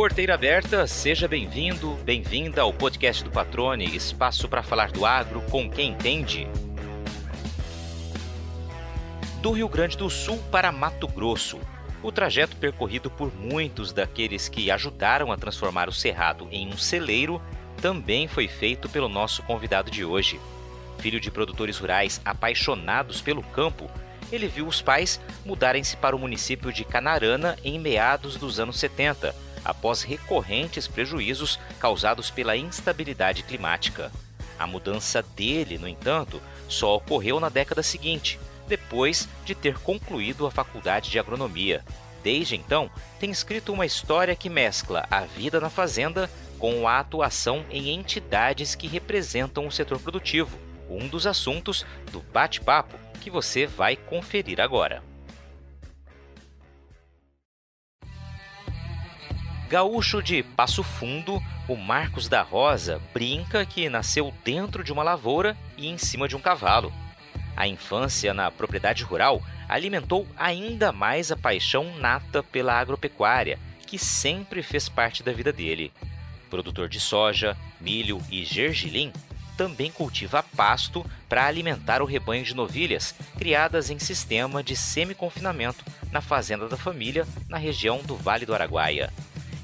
Porteira aberta, seja bem-vindo, bem-vinda ao podcast do Patrone, espaço para falar do agro com quem entende. Do Rio Grande do Sul para Mato Grosso, o trajeto percorrido por muitos daqueles que ajudaram a transformar o Cerrado em um celeiro também foi feito pelo nosso convidado de hoje. Filho de produtores rurais apaixonados pelo campo, ele viu os pais mudarem-se para o município de Canarana em meados dos anos 70, após recorrentes prejuízos causados pela instabilidade climática. A mudança dele, no entanto, só ocorreu na década seguinte, depois de ter concluído a faculdade de agronomia. Desde então, tem escrito uma história que mescla a vida na fazenda com a atuação em entidades que representam o setor produtivo, um dos assuntos do bate-papo que você vai conferir agora. Gaúcho de Passo Fundo, o Marcos da Rosa brinca que nasceu dentro de uma lavoura e em cima de um cavalo. A infância na propriedade rural alimentou ainda mais a paixão nata pela agropecuária, que sempre fez parte da vida dele. Produtor de soja, milho e gergelim, também cultiva pasto para alimentar o rebanho de novilhas criadas em sistema de semi-confinamento na fazenda da família na região do Vale do Araguaia.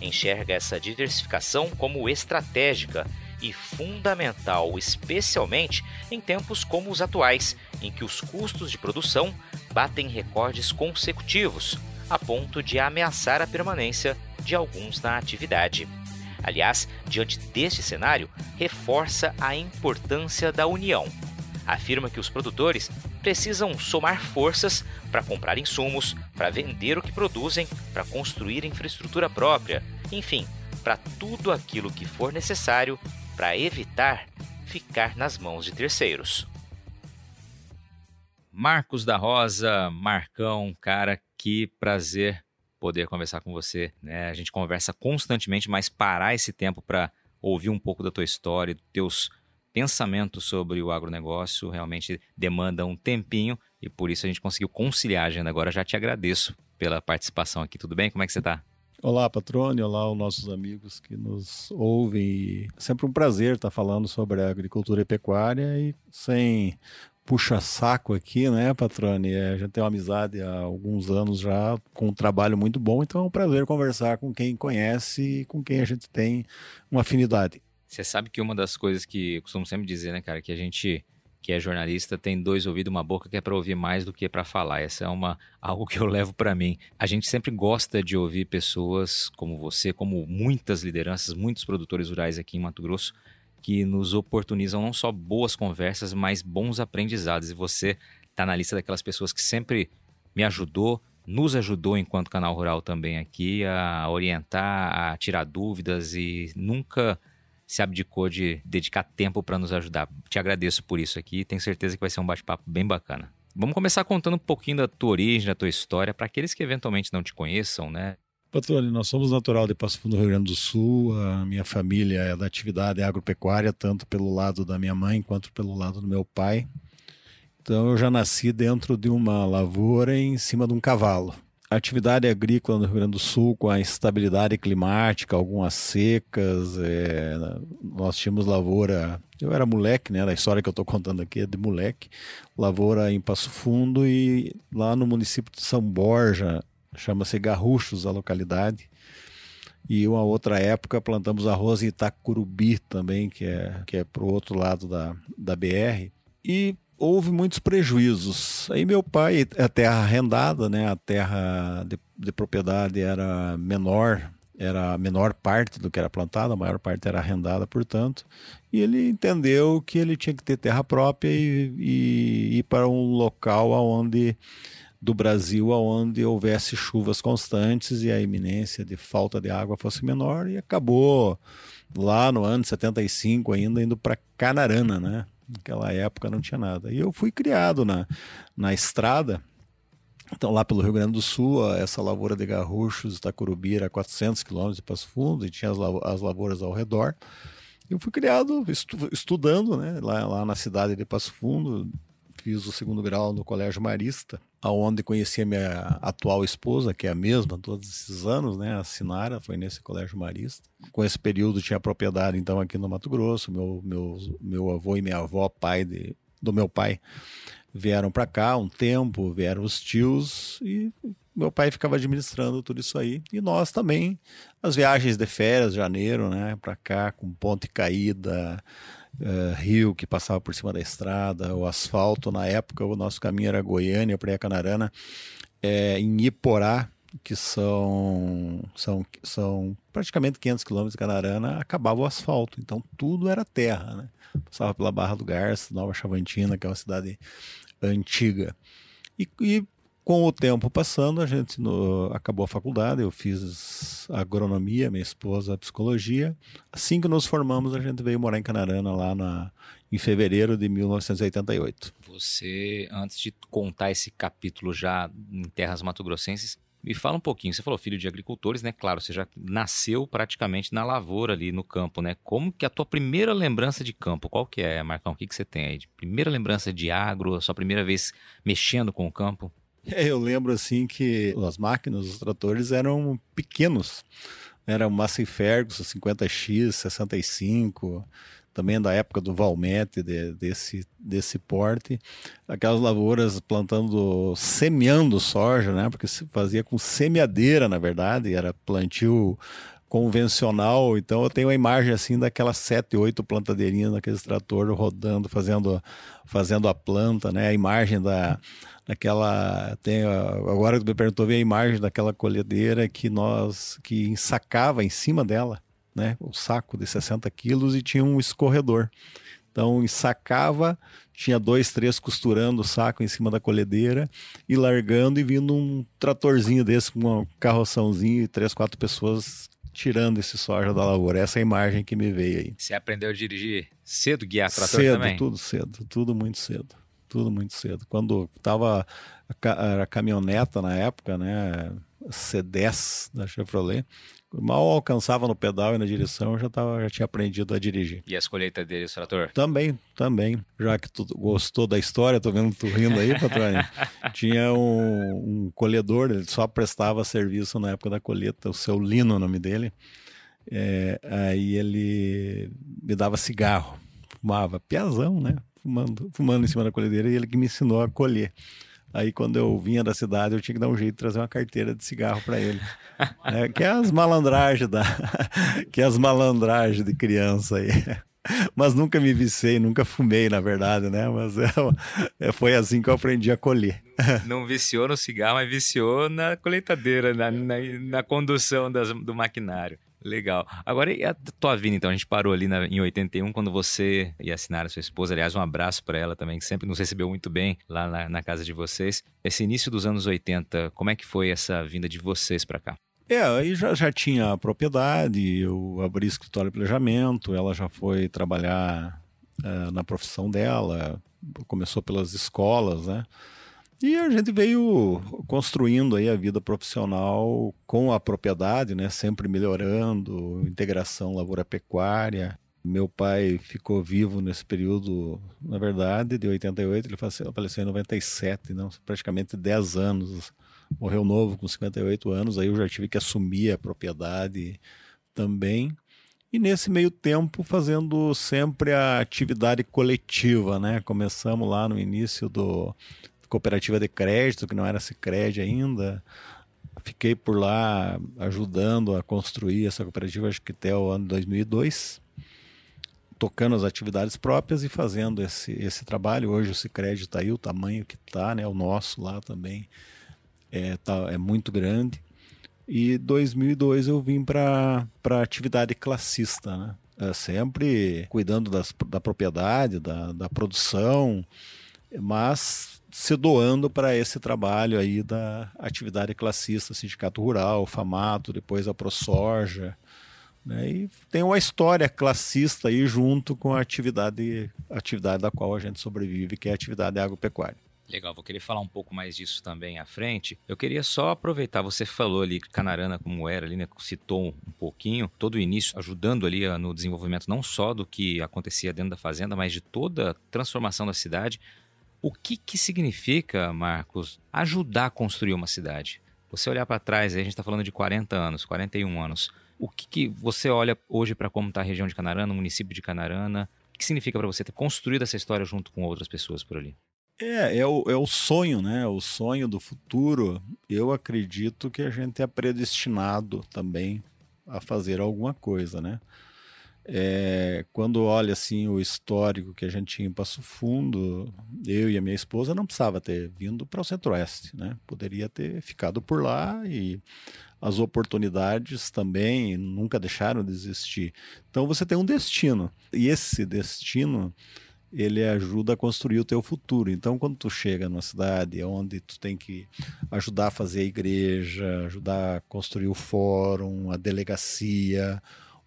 Enxerga essa diversificação como estratégica e fundamental, especialmente em tempos como os atuais, em que os custos de produção batem recordes consecutivos, a ponto de ameaçar a permanência de alguns na atividade. Aliás, diante deste cenário, reforça a importância da união. Afirma que os produtores precisam somar forças para comprar insumos, para vender o produzem, para construir infraestrutura própria, enfim, para tudo aquilo que for necessário para evitar ficar nas mãos de terceiros. Marcos da Rosa, Marcão, cara, que prazer poder conversar com você. Né? A gente conversa constantemente, mas parar esse tempo para ouvir um pouco da tua história, dos teus pensamentos sobre o agronegócio realmente demanda um tempinho e por isso a gente conseguiu conciliar a agenda agora. Já te agradeço pela participação aqui. Tudo bem? Como é que você está? Olá, Patrone, olá aos nossos amigos que nos ouvem. Sempre um prazer estar falando sobre a agricultura e pecuária e sem puxa-saco aqui, né, Patrone? A gente tem uma amizade há alguns anos já, com um trabalho muito bom, então é um prazer conversar com quem conhece e com quem a gente tem uma afinidade. Você sabe que uma das coisas que eu costumo sempre dizer, né, cara, que a gente que é jornalista tem dois ouvidos, uma boca que é para ouvir mais do que para falar. Essa é uma algo que eu levo para mim. A gente sempre gosta de ouvir pessoas como você, como muitas lideranças, muitos produtores rurais aqui em Mato Grosso que nos oportunizam não só boas conversas, mas bons aprendizados. E você está na lista daquelas pessoas que sempre me ajudou, nos ajudou enquanto canal rural também aqui a orientar, a tirar dúvidas e nunca se abdicou de dedicar tempo para nos ajudar. Te agradeço por isso aqui, tenho certeza que vai ser um bate-papo bem bacana. Vamos começar contando um pouquinho da tua origem, da tua história, para aqueles que eventualmente não te conheçam, né? Patrone, nós somos natural de Passo Fundo, Rio Grande do Sul. A minha família é da atividade agropecuária, tanto pelo lado da minha mãe quanto pelo lado do meu pai. Então eu já nasci dentro de uma lavoura em cima de um cavalo atividade agrícola no Rio Grande do Sul, com a instabilidade climática, algumas secas, é, nós tínhamos lavoura. Eu era moleque, né? A história que eu estou contando aqui é de moleque. Lavoura em Passo Fundo e lá no município de São Borja, chama-se Garruchos a localidade. E uma outra época plantamos arroz em Itacurubi também, que é, que é para o outro lado da, da BR. E houve muitos prejuízos. Aí meu pai, a terra arrendada, né, a terra de, de, propriedade era menor, era a menor parte do que era plantada, a maior parte era arrendada, portanto, e ele entendeu que ele tinha que ter terra própria e, e ir para um local onde do Brasil onde houvesse chuvas constantes e a iminência de falta de água fosse menor e acabou lá no ano 75 ainda indo para Canarana, né? Naquela época não tinha nada. E eu fui criado na, na estrada, então lá pelo Rio Grande do Sul, essa lavoura de garruchos, Itacurubi, era 400 quilômetros de Passo Fundo, e tinha as, as lavouras ao redor. Eu fui criado estu, estudando né, lá, lá na cidade de Passo Fundo, fiz o segundo grau no Colégio Marista, aonde conheci a minha atual esposa, que é a mesma todos esses anos, né? A Sinara foi nesse Colégio Marista. Com esse período tinha propriedade então aqui no Mato Grosso. Meu meu meu avô e minha avó, pai de, do meu pai, vieram para cá um tempo, vieram os tios e meu pai ficava administrando tudo isso aí. E nós também, as viagens de férias, janeiro, né, para cá, com ponte caída, uh, rio que passava por cima da estrada, o asfalto. Na época, o nosso caminho era Goiânia, para Canarana, é, em Iporá, que são, são, são praticamente 500 quilômetros de Canarana, acabava o asfalto. Então, tudo era terra, né? Passava pela Barra do Garça, Nova Chavantina, que é uma cidade antiga. E, e com o tempo passando, a gente no, acabou a faculdade, eu fiz agronomia, minha esposa psicologia. Assim que nos formamos, a gente veio morar em Canarana lá na, em fevereiro de 1988. Você, antes de contar esse capítulo já em terras mato-grossenses, me fala um pouquinho. Você falou filho de agricultores, né? Claro, você já nasceu praticamente na lavoura ali no campo, né? Como que a tua primeira lembrança de campo, qual que é, Marcão? O que, que você tem aí? Primeira lembrança de agro, a sua primeira vez mexendo com o campo? É, eu lembro assim que as máquinas, os tratores eram pequenos. Era o Massey Ferguson 50X, 65, também da época do Valmete, de, desse, desse porte. Aquelas lavouras plantando, semeando soja, né? Porque se fazia com semeadeira, na verdade, era plantio convencional. Então eu tenho a imagem assim daquelas sete, oito plantadeirinhas naquele trator rodando, fazendo, fazendo a planta, né? A imagem da daquela tem agora que me perguntou ver a imagem daquela colhedeira que nós que ensacava em cima dela, né? O saco de 60 quilos e tinha um escorredor. Então ensacava, tinha dois, três costurando o saco em cima da colhedeira e largando e vindo um tratorzinho desse com uma carroçãozinho e três, quatro pessoas tirando esse soja da lavoura. Essa é a imagem que me veio aí. Você aprendeu a dirigir cedo, guiar trator cedo, também? Tudo cedo, tudo muito cedo. Tudo muito cedo. Quando tava a caminhoneta na época, né, C10 da Chevrolet, mal alcançava no pedal e na direção, eu já, tava, já tinha aprendido a dirigir. E as colheitas dele, o trator? Também, também. Já que tu gostou da história, tô vendo tu rindo aí, patrônio. tinha um, um, colhedor, ele só prestava serviço na época da colheita, o seu Lino, o nome dele. É, aí ele me dava cigarro, fumava, piazão, né? Fumando, fumando em cima da colhedeira, e ele que me ensinou a colher. Aí quando eu vinha da cidade, eu tinha que dar um jeito de trazer uma carteira de cigarro para ele. É, que é as malandragens da, que é as malandragens de criança aí. Mas nunca me vicei, nunca fumei, na verdade, né? Mas é, é, foi assim que eu aprendi a colher. Não viciou no cigarro, mas viciou na colheitadeira, na, na, na condução das, do maquinário. Legal. Agora, e a tua vida, então? A gente parou ali na, em 81, quando você e a Sinara, sua esposa, aliás, um abraço para ela também, que sempre nos recebeu muito bem lá na, na, casa de vocês. Esse início dos anos 80, como é que foi essa vinda de vocês para cá? É, aí já, já tinha a propriedade, eu abri escritório de planejamento, ela já foi trabalhar uh, na profissão dela, começou pelas escolas, né? E a gente veio construindo aí a vida profissional com a propriedade, né? Sempre melhorando, integração lavoura-pecuária. Meu pai ficou vivo nesse período, na verdade, de 88, ele faleceu em 97, não, praticamente 10 anos. Morreu novo, com 58 anos, aí eu já tive que assumir a propriedade também. E nesse meio tempo, fazendo sempre a atividade coletiva, né? Começamos lá no início do cooperativa de crédito, que não era Sicredi ainda. Fiquei por lá ajudando a construir essa cooperativa, acho que até o ano 2002, tocando as atividades próprias e fazendo esse, esse trabalho. Hoje o Sicredi está aí, o tamanho que está, né? o nosso lá também é, tá, é muito grande. E 2002 eu vim para a atividade classista, né? É, sempre cuidando das, da propriedade, da, da produção, mas se doando para esse trabalho aí da atividade classista, sindicato rural, FAMATO, depois a ProSoja. Né? E tem uma história classista aí junto com a atividade, atividade da qual a gente sobrevive, que é a atividade agropecuária. Legal, vou querer falar um pouco mais disso também à frente. Eu queria só aproveitar, você falou ali Canarana como era ali, né? Citou um pouquinho, todo o início ajudando ali no desenvolvimento não só do que acontecia dentro da fazenda, mas de toda a transformação da cidade. O que, que significa, Marcos, ajudar a construir uma cidade? Você olhar para trás, a gente está falando de 40 anos, 41 anos. O que, que você olha hoje para como está a região de Canarana, o município de Canarana? O que significa para você ter construído essa história junto com outras pessoas por ali? É, é o, é o sonho, né? O sonho do futuro. Eu acredito que a gente é predestinado também a fazer alguma coisa, né? É, quando olha assim o histórico que a gente tinha em Passo Fundo, eu e a minha esposa não precisava ter vindo para o Centro-Oeste, né? Poderia ter ficado por lá e as oportunidades também nunca deixaram de existir. Então você tem um destino e esse destino ele ajuda a construir o teu futuro. Então, quando tu chega numa cidade onde tu tem que ajudar a fazer a igreja, ajudar a construir o fórum, a delegacia,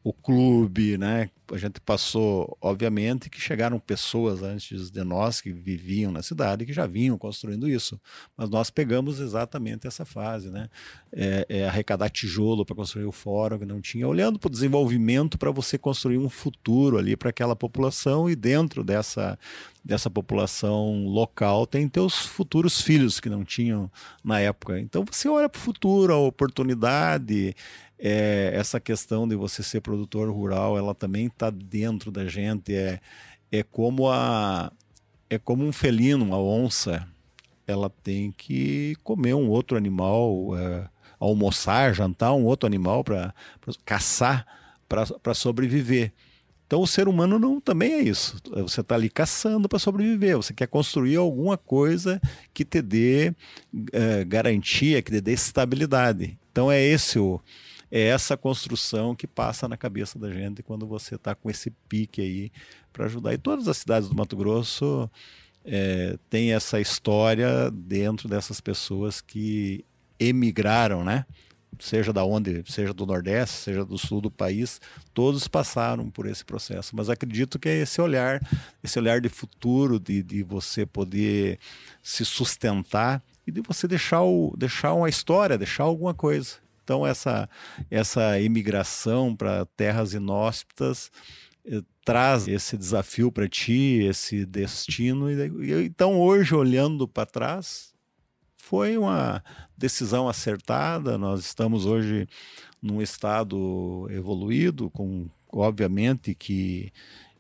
o clube, né? A gente passou, obviamente, que chegaram pessoas antes de nós que viviam na cidade que já vinham construindo isso, mas nós pegamos exatamente essa fase, né? É, é arrecadar tijolo para construir o fórum que não tinha, olhando para o desenvolvimento para você construir um futuro ali para aquela população e dentro dessa dessa população local tem teus futuros filhos que não tinham na época. Então você olha para o futuro, a oportunidade é, essa questão de você ser produtor rural, ela também está dentro da gente. É, é como a é como um felino, uma onça, ela tem que comer um outro animal, é, almoçar, jantar um outro animal para caçar, para sobreviver. Então o ser humano não também é isso. Você está ali caçando para sobreviver. Você quer construir alguma coisa que te dê é, garantia, que te dê estabilidade. Então é esse o, é essa construção que passa na cabeça da gente quando você está com esse pique aí para ajudar. E todas as cidades do Mato Grosso é, têm essa história dentro dessas pessoas que emigraram, né? Seja da onde, seja do Nordeste, seja do Sul do país, todos passaram por esse processo. Mas acredito que é esse olhar, esse olhar de futuro, de, de você poder se sustentar e de você deixar, o, deixar uma história, deixar alguma coisa. Então, essa, essa imigração para terras inóspitas eh, traz esse desafio para ti, esse destino. E, então, hoje, olhando para trás, foi uma decisão acertada. Nós estamos hoje num estado evoluído, com obviamente que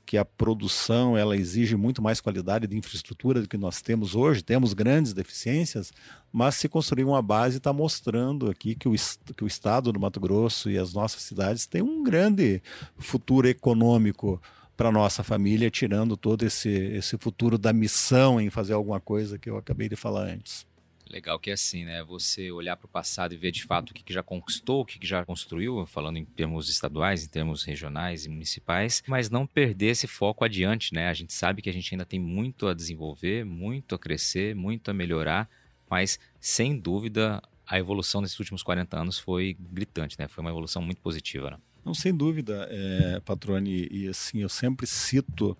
que a produção ela exige muito mais qualidade de infraestrutura do que nós temos hoje. Temos grandes deficiências, mas se construir uma base está mostrando aqui que o, que o estado do Mato Grosso e as nossas cidades têm um grande futuro econômico para nossa família, tirando todo esse, esse futuro da missão em fazer alguma coisa que eu acabei de falar antes. Legal que é assim, né? Você olhar para o passado e ver de fato o que, que já conquistou, o que, que já construiu, falando em termos estaduais, em termos regionais e municipais, mas não perder esse foco adiante, né? A gente sabe que a gente ainda tem muito a desenvolver, muito a crescer, muito a melhorar, mas sem dúvida a evolução nesses últimos 40 anos foi gritante, né? Foi uma evolução muito positiva, né? Não, sem dúvida, é, Patrone, e assim, eu sempre cito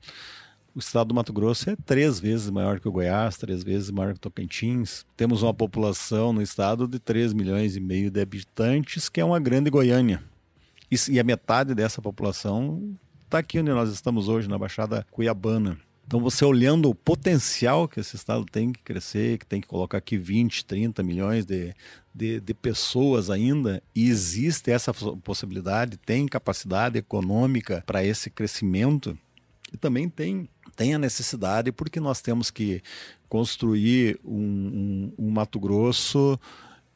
o estado do Mato Grosso é três vezes maior que o Goiás, três vezes maior que o Tocantins. Temos uma população no estado de 3 milhões e meio de habitantes, que é uma grande Goiânia. E, e a metade dessa população está aqui onde nós estamos hoje, na Baixada Cuiabana. Então, você olhando o potencial que esse estado tem que crescer, que tem que colocar aqui 20, 30 milhões de, de, de, pessoas ainda, e existe essa possibilidade, tem capacidade econômica para esse crescimento, e também tem tem a necessidade porque nós temos que construir um, um, um Mato Grosso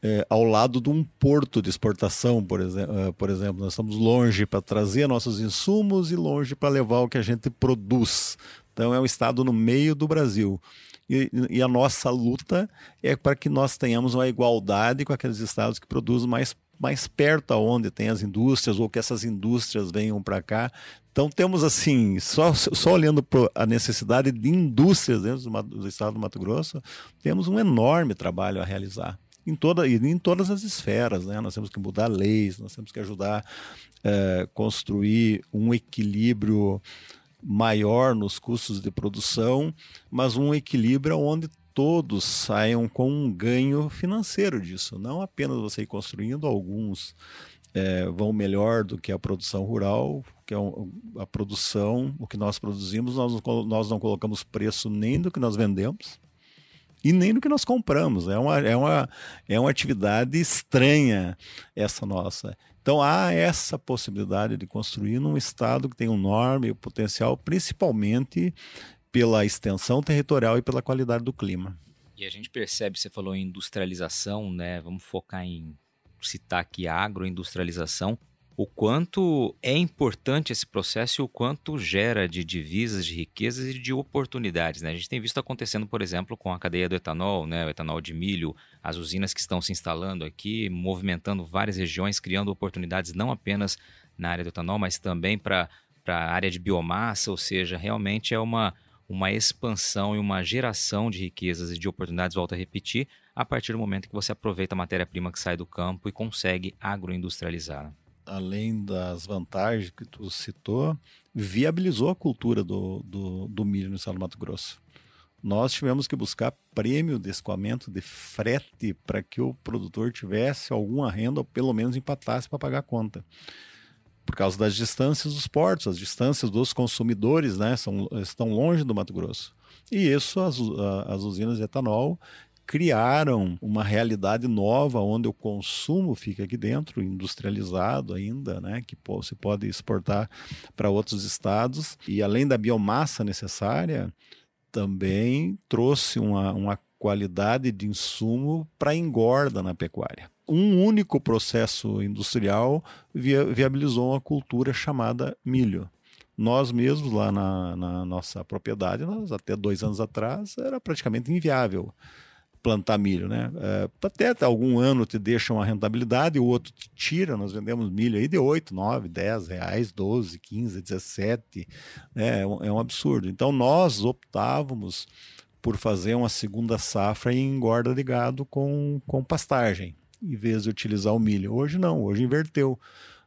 é, ao lado de um porto de exportação, por, exemplo, por exemplo. Nós estamos longe para trazer nossos insumos e longe para levar o que a gente produz. Então é um estado no meio do Brasil. E, e a nossa luta é para que nós tenhamos uma igualdade com aqueles estados que produzem mais mais perto aonde tem as indústrias ou que essas indústrias venham para cá. Então temos assim, só, só olhando para a necessidade de indústrias dentro do, do, estado do Mato Grosso, temos um enorme trabalho a realizar. Em, toda, em todas as esferas, né? nós temos que mudar leis, nós temos que ajudar a é, construir um equilíbrio maior nos custos de produção, mas um equilíbrio onde todos saiam com um ganho financeiro disso, não apenas você ir construindo, alguns é, vão melhor do que a produção rural, que é a produção, o que nós produzimos, nós, nós não colocamos preço nem do que nós vendemos, e nem no que nós compramos. É uma, é uma, é uma atividade estranha essa nossa. Então há essa possibilidade de construir num estado que tem um enorme potencial, principalmente pela extensão territorial e pela qualidade do clima. E a gente percebe, você falou em industrialização, né? Vamos focar em citar aqui a agroindustrialização o quanto é importante esse processo e o quanto gera de divisas, de riquezas e de oportunidades. Né? A gente tem visto acontecendo, por exemplo, com a cadeia do etanol, né? o etanol de milho, as usinas que estão se instalando aqui, movimentando várias regiões, criando oportunidades não apenas na área do etanol, mas também para a área de biomassa, ou seja, realmente é uma, uma expansão e uma geração de riquezas e de oportunidades, volto a repetir, a partir do momento que você aproveita a matéria-prima que sai do campo e consegue agroindustrializar além das vantagens que tu citou, viabilizou a cultura do, do, do milho no estado do Mato Grosso. Nós tivemos que buscar prêmio de escoamento de frete para que o produtor tivesse alguma renda, ou pelo menos empatasse para pagar a conta. Por causa das distâncias dos portos, as distâncias dos consumidores né, são, estão longe do Mato Grosso. E isso as, as usinas de etanol criaram uma realidade nova onde o consumo fica aqui dentro, industrializado ainda, né, que se pode exportar para outros estados. E além da biomassa necessária, também trouxe uma, uma qualidade de insumo para engorda na pecuária. Um único processo industrial via, viabilizou uma cultura chamada milho nós mesmos lá na, na, nossa propriedade, nós até dois anos atrás era praticamente inviável plantar milho, né? É, até algum ano te deixa uma rentabilidade, o outro te tira. Nós vendemos milho aí de 8, 9, 10 reais, 12, 15, 17. Né? É, um, é um absurdo. Então nós optávamos por fazer uma segunda safra em engorda de gado com, com pastagem, em vez de utilizar o milho. Hoje não, hoje inverteu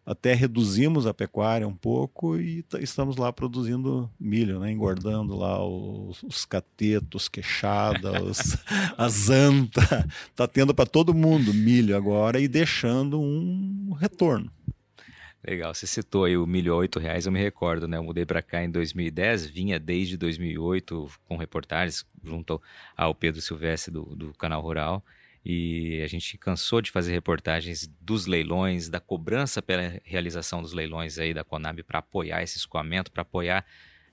até reduzimos a pecuária um pouco e estamos lá produzindo milho, né? engordando lá os, os catetos, queixada, os, as anta. Está tendo para todo mundo milho agora e deixando um retorno. Legal, você citou aí o milho a R$ reais, eu me recordo, né? Eu mudei para cá em 2010, vinha desde 2008 com reportagens junto ao Pedro Silvestre do, do Canal Rural e a gente cansou de fazer reportagens dos leilões, da cobrança pela realização dos leilões aí da Conab para apoiar esse escoamento, para apoiar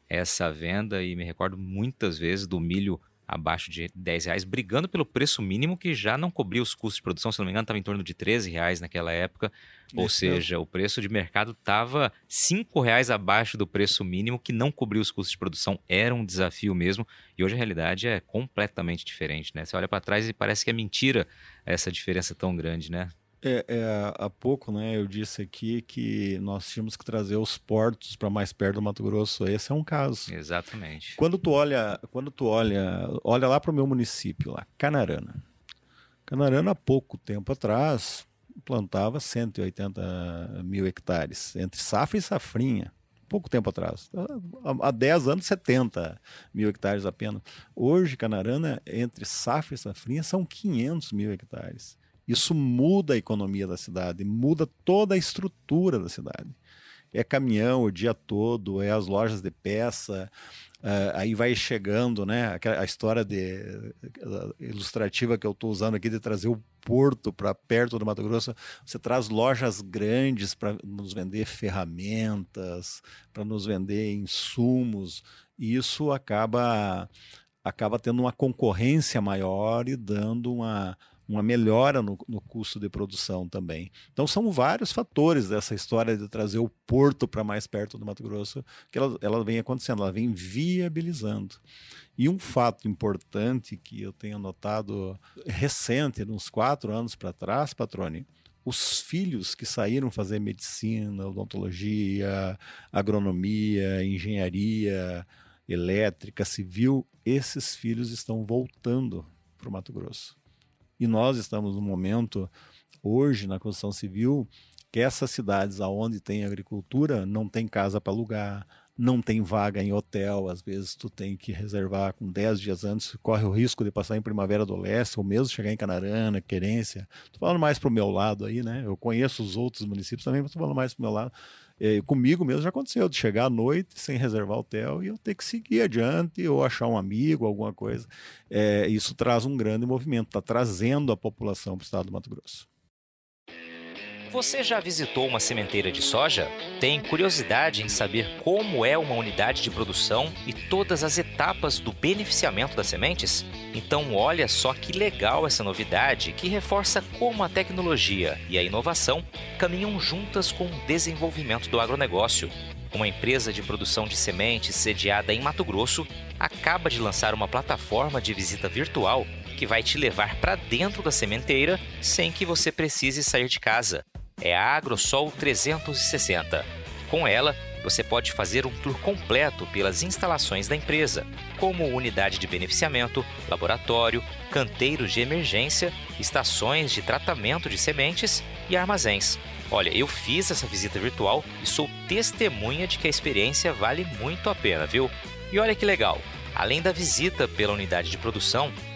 essa venda. E me recordo muitas vezes do milho abaixo de 10 reais, brigando pelo preço mínimo que já não cobria os custos de produção, se não me engano, estava em torno de 13 reais naquela época. Ou seja, o preço de mercado estava 5 reais abaixo do preço mínimo, que não cobria os custos de produção. Era um desafio mesmo. E hoje a realidade é completamente diferente, né? Você olha para trás e parece que é mentira essa diferença tão grande, né? É, é, há pouco, né, eu disse aqui que nós tínhamos que trazer os portos para mais perto do Mato Grosso. Esse é um caso. Exatamente. Quando tu olha, quando tu olha, olha lá para o meu município, lá, Canarana. Canarana, há pouco tempo atrás, plantava 180 mil hectares, entre safra e safrinha. Pouco tempo atrás. Há 10 anos, 70 mil hectares apenas. Hoje, Canarana, entre safra e safrinha, são 500 mil hectares. Isso muda a economia da cidade, muda toda a estrutura da cidade. É caminhão o dia todo, é as lojas de peça, uh, aí vai chegando, né? A história de, uh, ilustrativa que eu estou usando aqui de trazer o porto para perto do Mato Grosso, você traz lojas grandes para nos vender ferramentas, para nos vender insumos, e isso acaba acaba tendo uma concorrência maior e dando uma uma melhora no, no, custo de produção também. Então são vários fatores dessa história de trazer o porto para mais perto do Mato Grosso que ela, ela vem acontecendo, ela vem viabilizando. E um fato importante que eu tenho notado recente, uns quatro anos para trás, Patrone, os filhos que saíram fazer medicina, odontologia, agronomia, engenharia, elétrica, civil, esses filhos estão voltando para o Mato Grosso. E nós estamos no momento, hoje, na construção civil, que essas cidades aonde tem agricultura não tem casa para alugar, não tem vaga em hotel, às vezes tu tem que reservar com 10 dias antes, corre o risco de passar em Primavera do Leste, ou mesmo chegar em Canarana, Querência. Tô falando mais para o meu lado aí, né? Eu conheço os outros municípios também, mas tô falando mais para o meu lado. É, comigo mesmo já aconteceu de chegar à noite sem reservar hotel e eu ter que seguir adiante ou achar um amigo, alguma coisa. É, isso traz um grande movimento, está trazendo a população para o estado do Mato Grosso. Você já visitou uma sementeira de soja? Tem curiosidade em saber como é uma unidade de produção e todas as etapas do beneficiamento das sementes? Então, olha só que legal essa novidade que reforça como a tecnologia e a inovação caminham juntas com o desenvolvimento do agronegócio. Uma empresa de produção de sementes sediada em Mato Grosso acaba de lançar uma plataforma de visita virtual que vai te levar para dentro da sementeira sem que você precise sair de casa é a AgroSol 360. Com ela, você pode fazer um tour completo pelas instalações da empresa, como unidade de beneficiamento, laboratório, canteiros de emergência, estações de tratamento de sementes e armazéns. Olha, eu fiz essa visita virtual e sou testemunha de que a experiência vale muito a pena, viu? E olha que legal! Além da visita pela unidade de produção,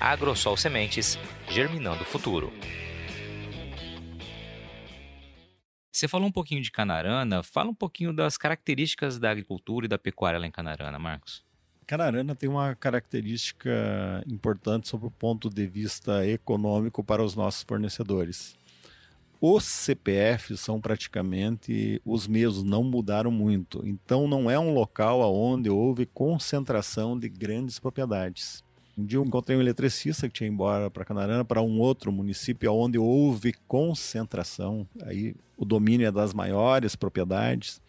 AgroSol Sementes, germinando o futuro. Você falou um pouquinho de Canarana, fala um pouquinho das características da agricultura e da pecuária lá em Canarana, Marcos. Canarana tem uma característica importante sob o ponto de vista econômico para os nossos fornecedores. Os CPFs são praticamente os mesmos, não mudaram muito. Então não é um local onde houve concentração de grandes propriedades. Um dia eu encontrei um eletricista que tinha ido embora para Canarana, para um outro município onde houve concentração. Aí o domínio é das maiores propriedades.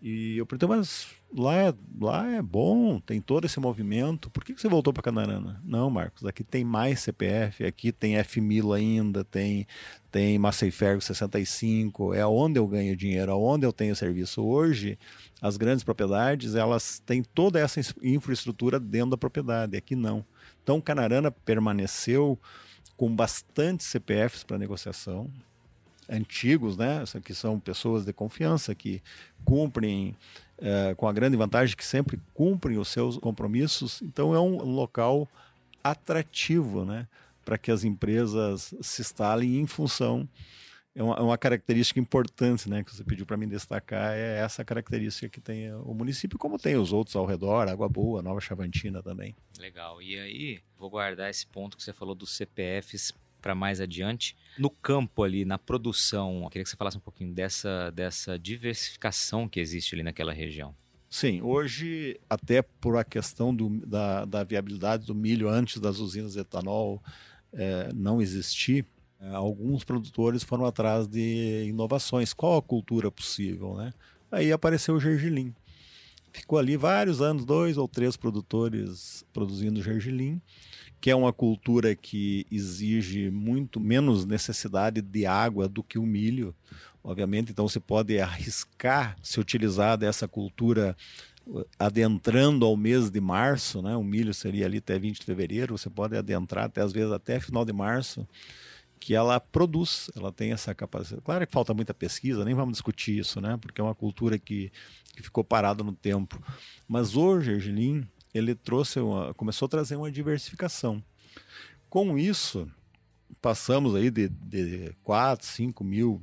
E eu perguntei, mas lá é, lá é bom, tem todo esse movimento, por que você voltou para Canarana? Não, Marcos, aqui tem mais CPF, aqui tem F1000 ainda, tem, tem Massey Fergo 65, é onde eu ganho dinheiro, é onde eu tenho serviço. Hoje, as grandes propriedades, elas têm toda essa infraestrutura dentro da propriedade, aqui não. Então, Canarana permaneceu com bastante CPFs para negociação, antigos, né? Que são pessoas de confiança que cumprem é, com a grande vantagem que sempre cumprem os seus compromissos. Então, é um local atrativo, né? Para que as empresas se instalem em função é uma, é uma, característica importante, né, que você pediu para mim destacar, é essa característica que tem o município, como tem os outros ao redor, Água Boa, Nova Chavantina também. Legal. E aí, vou guardar esse ponto que você falou dos CPFs para mais adiante. No campo ali, na produção, eu queria que você falasse um pouquinho dessa, dessa diversificação que existe ali naquela região. Sim, hoje, até por a questão do, da, da viabilidade do milho antes das usinas de etanol é, não existir, alguns produtores foram atrás de inovações. Qual a cultura possível, né? Aí apareceu o gergelim. Ficou ali vários anos, dois ou três produtores produzindo gergelim, que é uma cultura que exige muito menos necessidade de água do que o milho, obviamente. Então você pode arriscar se utilizar dessa cultura uh, adentrando ao mês de março, né? O milho seria ali até 20 de fevereiro, você pode adentrar até às vezes até final de março que ela produz, ela tem essa capacidade. Claro que falta muita pesquisa, nem vamos discutir isso, né? Porque é uma cultura que, que ficou parada no tempo. Mas hoje, Ergelim, ele trouxe uma, começou a trazer uma diversificação. Com isso, passamos aí de, de 4, 5 mil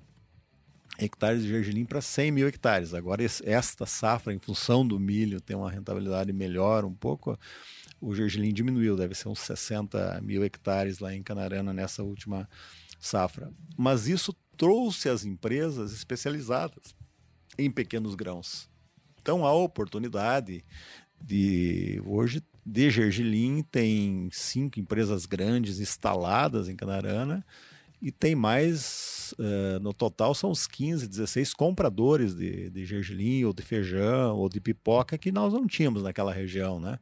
hectares de gergelim para 100 mil hectares. Agora, esta safra, em função do milho, tem uma rentabilidade melhor um pouco o gergelim diminuiu, deve ser uns 60 mil hectares lá em Canarana nessa última safra. Mas isso trouxe as empresas especializadas em pequenos grãos. Então a oportunidade de hoje de gergelim tem cinco empresas grandes instaladas em Canarana e tem mais, uh, no total são uns 15, 16 compradores de, de gergelim ou de feijão ou de pipoca que nós não tínhamos naquela região, né?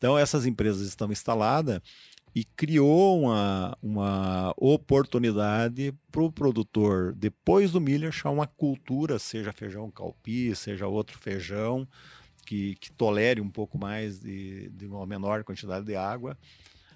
Então, essas empresas estão instaladas e criou uma, uma oportunidade para o produtor, depois do milho, achar uma cultura, seja feijão calpi, seja outro feijão, que, que tolere um pouco mais de, de uma menor quantidade de água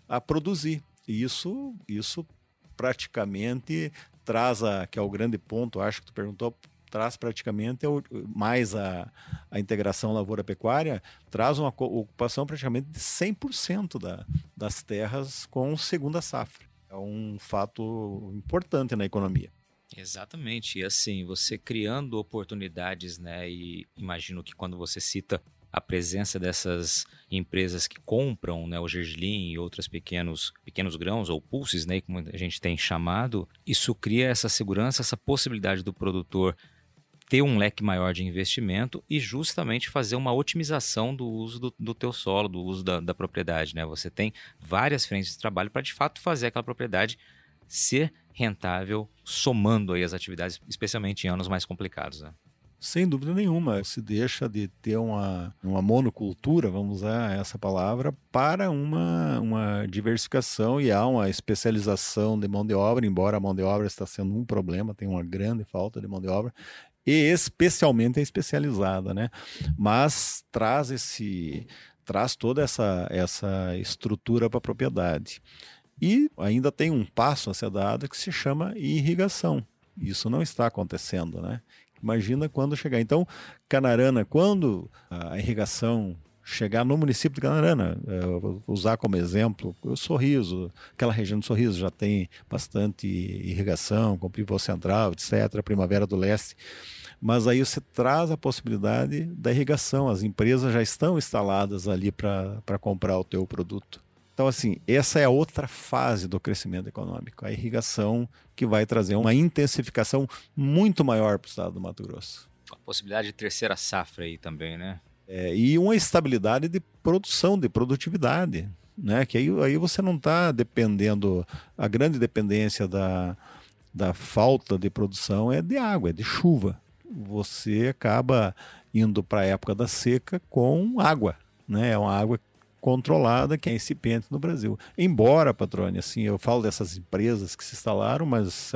a produzir. E isso, isso praticamente traz a, que é o grande ponto, acho que tu perguntou, traz praticamente mais a, a integração lavoura-pecuária, traz uma ocupação praticamente de 100% da, das terras com segunda safra. É um fato importante na economia. Exatamente. E assim, você criando oportunidades, né? E imagino que quando você cita a presença dessas empresas que compram né, o gergelim e outros pequenos, pequenos grãos ou pulses, né, como a gente tem chamado, isso cria essa segurança, essa possibilidade do produtor ter um leque maior de investimento e justamente fazer uma otimização do uso do, do teu solo, do uso da, da propriedade. Né? Você tem várias frentes de trabalho para de fato fazer aquela propriedade ser rentável, somando aí as atividades, especialmente em anos mais complicados. Né? Sem dúvida nenhuma, se deixa de ter uma, uma monocultura, vamos usar essa palavra, para uma, uma diversificação e há uma especialização de mão de obra, embora a mão de obra está sendo um problema, tem uma grande falta de mão de obra, e especialmente a especializada, né? Mas traz esse traz toda essa, essa estrutura para a propriedade. E ainda tem um passo a ser dado que se chama irrigação. Isso não está acontecendo, né? Imagina quando chegar. Então, Canarana, quando a irrigação chegar no município de Canarana, é, usar como exemplo o Sorriso, aquela região do Sorriso já tem bastante irrigação, com pivô central, etc., Primavera do Leste, mas aí você traz a possibilidade da irrigação, as empresas já estão instaladas ali para comprar o teu produto. Então, assim, essa é a outra fase do crescimento econômico, a irrigação que vai trazer uma intensificação muito maior para o estado do Mato Grosso. A possibilidade de terceira safra aí também, né? É, e uma estabilidade de produção, de produtividade, né? Que aí, aí você não está dependendo, a grande dependência da, da falta de produção é de água, é de chuva. Você acaba indo para a época da seca com água, né? É uma água controlada que é incipiente no Brasil. Embora, Patrone, assim, eu falo dessas empresas que se instalaram, mas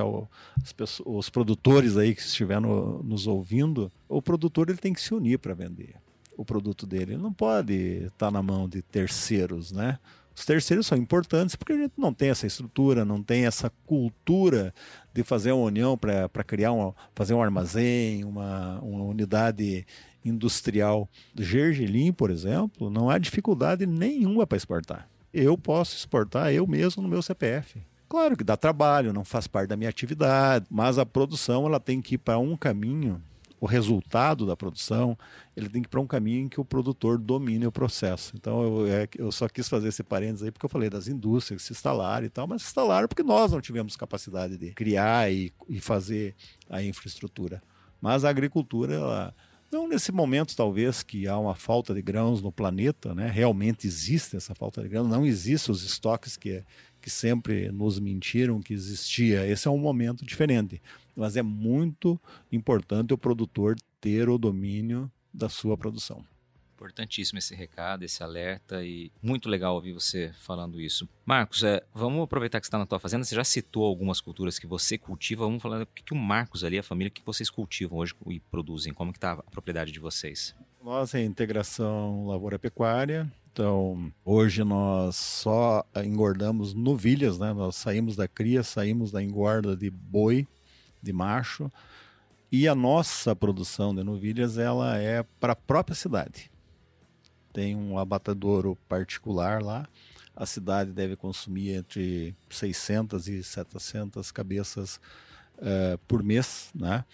pessoas, os produtores aí que estiver no, nos ouvindo, o produtor ele tem que se unir para vender o produto dele. Ele não pode estar tá na mão de terceiros, né? Os terceiros são importantes porque a gente não tem essa estrutura, não tem essa cultura de fazer uma união para criar um, fazer um armazém, uma, uma unidade industrial. Gergelim, por exemplo, não há dificuldade nenhuma para exportar. Eu posso exportar eu mesmo no meu CPF. Claro que dá trabalho, não faz parte da minha atividade, mas a produção ela tem que ir para um caminho o resultado da produção, ele tem que ir para um caminho em que o produtor domine o processo. Então eu, é, eu só quis fazer esse parênteses aí porque eu falei das indústrias que se instalaram e tal, mas se instalaram porque nós não tivemos capacidade de criar e, e fazer a infraestrutura. Mas a agricultura, ela, não nesse momento, talvez, que há uma falta de grãos no planeta, né? realmente existe essa falta de grãos, não existem os estoques que, que sempre nos mentiram que existia. Esse é um momento diferente mas é muito importante o produtor ter o domínio da sua produção. Importantíssimo esse recado, esse alerta e muito legal ouvir você falando isso. Marcos, é, vamos aproveitar que você está na tua fazenda, você já citou algumas culturas que você cultiva, vamos falar o que, que o Marcos ali, a família, que vocês cultivam hoje e produzem, como que está a propriedade de vocês? Nós é integração lavoura-pecuária, então, hoje nós só engordamos novilhas, né? Nós saímos da cria, saímos da engorda de boi de macho. E a nossa produção de novilhas ela é para a própria cidade. Tem um abatadouro particular lá. A cidade deve consumir entre 600 e 700 cabeças uh, por mês, né?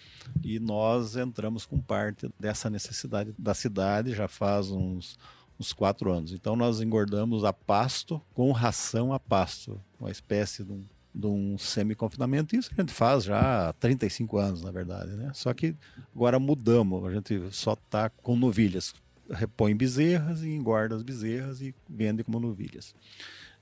E nós entramos com parte dessa necessidade da cidade já faz uns, uns quatro anos. Então nós engordamos a pasto com ração a pasto, uma espécie de um de um semi-confinamento. Isso a gente faz já há 35 anos, na verdade. Né? Só que agora mudamos, a gente só está com novilhas. Repõe bezerras e engorda as bezerras e vende como novilhas.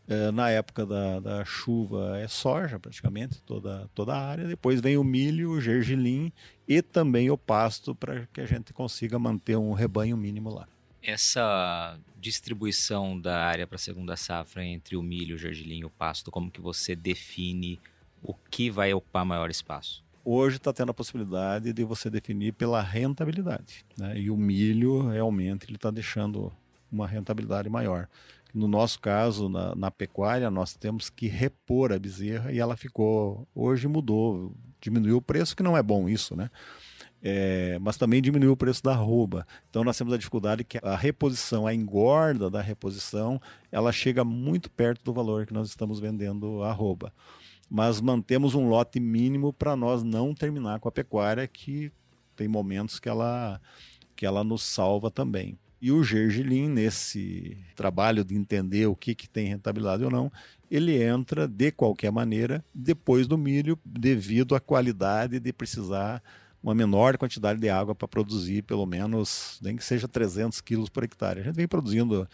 É, na época da, da, chuva é soja, praticamente, toda, toda a área. Depois vem o milho, o gergelim e também o pasto para que a gente consiga manter um rebanho mínimo lá essa distribuição da área para a segunda safra entre o milho, o gergelim e o pasto, como que você define o que vai ocupar maior espaço? hoje está tendo a possibilidade de você definir pela rentabilidade. Né? E o milho realmente ele está deixando uma rentabilidade maior. No nosso caso, na, na, pecuária, nós temos que repor a bezerra e ela ficou. Hoje mudou, diminuiu o preço, que não é bom isso, né? É, mas também diminuiu o preço da arroba. Então nós temos a dificuldade que a reposição, a engorda da reposição, ela chega muito perto do valor que nós estamos vendendo a arroba mas mantemos um lote mínimo para nós não terminar com a pecuária, que tem momentos que ela, que ela nos salva também. E o gergelim, nesse trabalho de entender o que, que tem rentabilidade ou não, ele entra de qualquer maneira depois do milho, devido à qualidade de precisar uma menor quantidade de água para produzir, pelo menos, nem que seja 300 quilos por hectare. A gente vem produzindo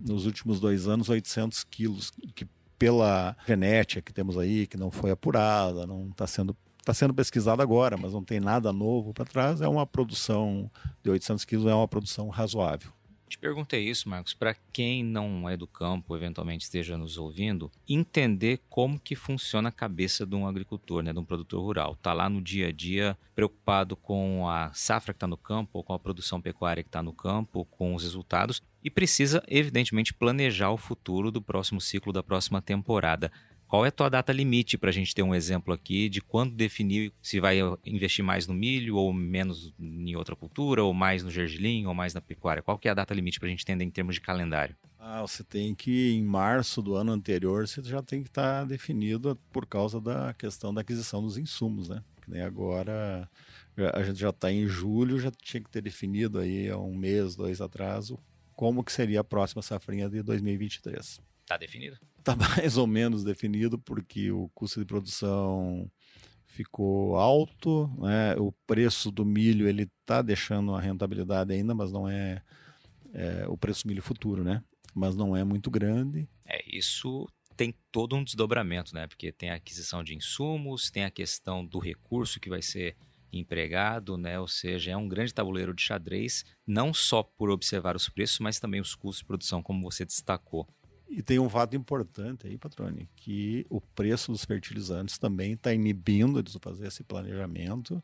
nos últimos dois anos 800 quilos, que pela genética que temos aí, que não foi apurada, não está sendo está sendo pesquisada agora, mas não tem nada novo para trás, é uma produção de 800 quilos, é uma produção razoável. Te perguntei isso, Marcos, para quem não é do campo, eventualmente esteja nos ouvindo, entender como que funciona a cabeça de um agricultor, né, de um produtor rural. Tá lá no dia a dia, preocupado com a safra que está no campo, ou com a produção pecuária que está no campo, com os resultados, e precisa, evidentemente, planejar o futuro do próximo ciclo, da próxima temporada. Qual é a tua data limite para a gente ter um exemplo aqui de quando definir se vai investir mais no milho ou menos em outra cultura, ou mais no gergelim, ou mais na pecuária? Qual que é a data limite para a gente entender em termos de calendário? Ah, você tem que, em março do ano anterior, você já tem que estar tá definido por causa da questão da aquisição dos insumos, né? Que nem agora, a gente já está em julho, já tinha que ter definido aí há um mês, dois atrás, como que seria a próxima safrinha de 2023. Está definido? Está mais ou menos definido, porque o custo de produção ficou alto, né? o preço do milho ele está deixando a rentabilidade ainda, mas não é, é, o preço do milho futuro, né? Mas não é muito grande. É isso tem todo um desdobramento, né? Porque tem a aquisição de insumos, tem a questão do recurso que vai ser empregado, né? Ou seja, é um grande tabuleiro de xadrez, não só por observar os preços, mas também os custos de produção, como você destacou. E tem um fato importante aí, Patrone, que o preço dos fertilizantes também está inibindo de fazer esse planejamento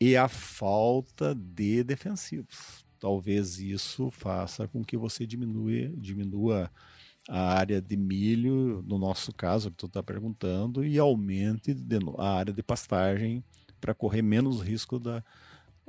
e a falta de defensivos. Talvez isso faça com que você diminua, diminua a área de milho, no nosso caso, que tu está perguntando, e aumente a área de pastagem para correr menos risco da,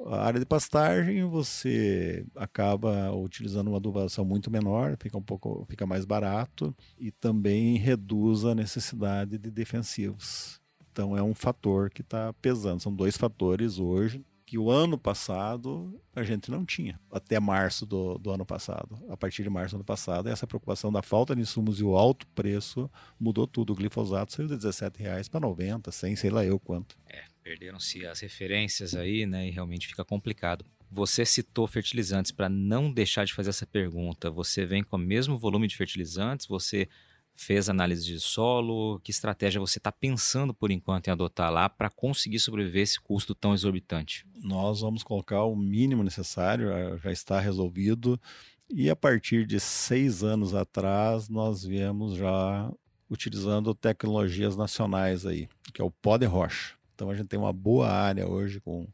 a área de pastagem você acaba utilizando uma adubação muito menor, fica um pouco, fica mais barato e também reduz a necessidade de defensivos. Então é um fator que está pesando. São dois fatores hoje que o ano passado a gente não tinha, até março do, do ano passado. A partir de março do ano passado, essa preocupação da falta de insumos e o alto preço mudou tudo. O glifosato saiu de 17 reais para 90, 100, sei lá eu quanto. É, perderam-se as referências aí, né, e realmente fica complicado. Você citou fertilizantes, para não deixar de fazer essa pergunta, você vem com o mesmo volume de fertilizantes, você fez análise de solo? Que estratégia você está pensando por enquanto em adotar lá para conseguir sobreviver esse custo tão exorbitante? Nós vamos colocar o mínimo necessário, eh, já está resolvido. E a partir de seis anos atrás, nós viemos já utilizando tecnologias nacionais aí, que é o pó de rocha. Então a gente tem uma boa área hoje com,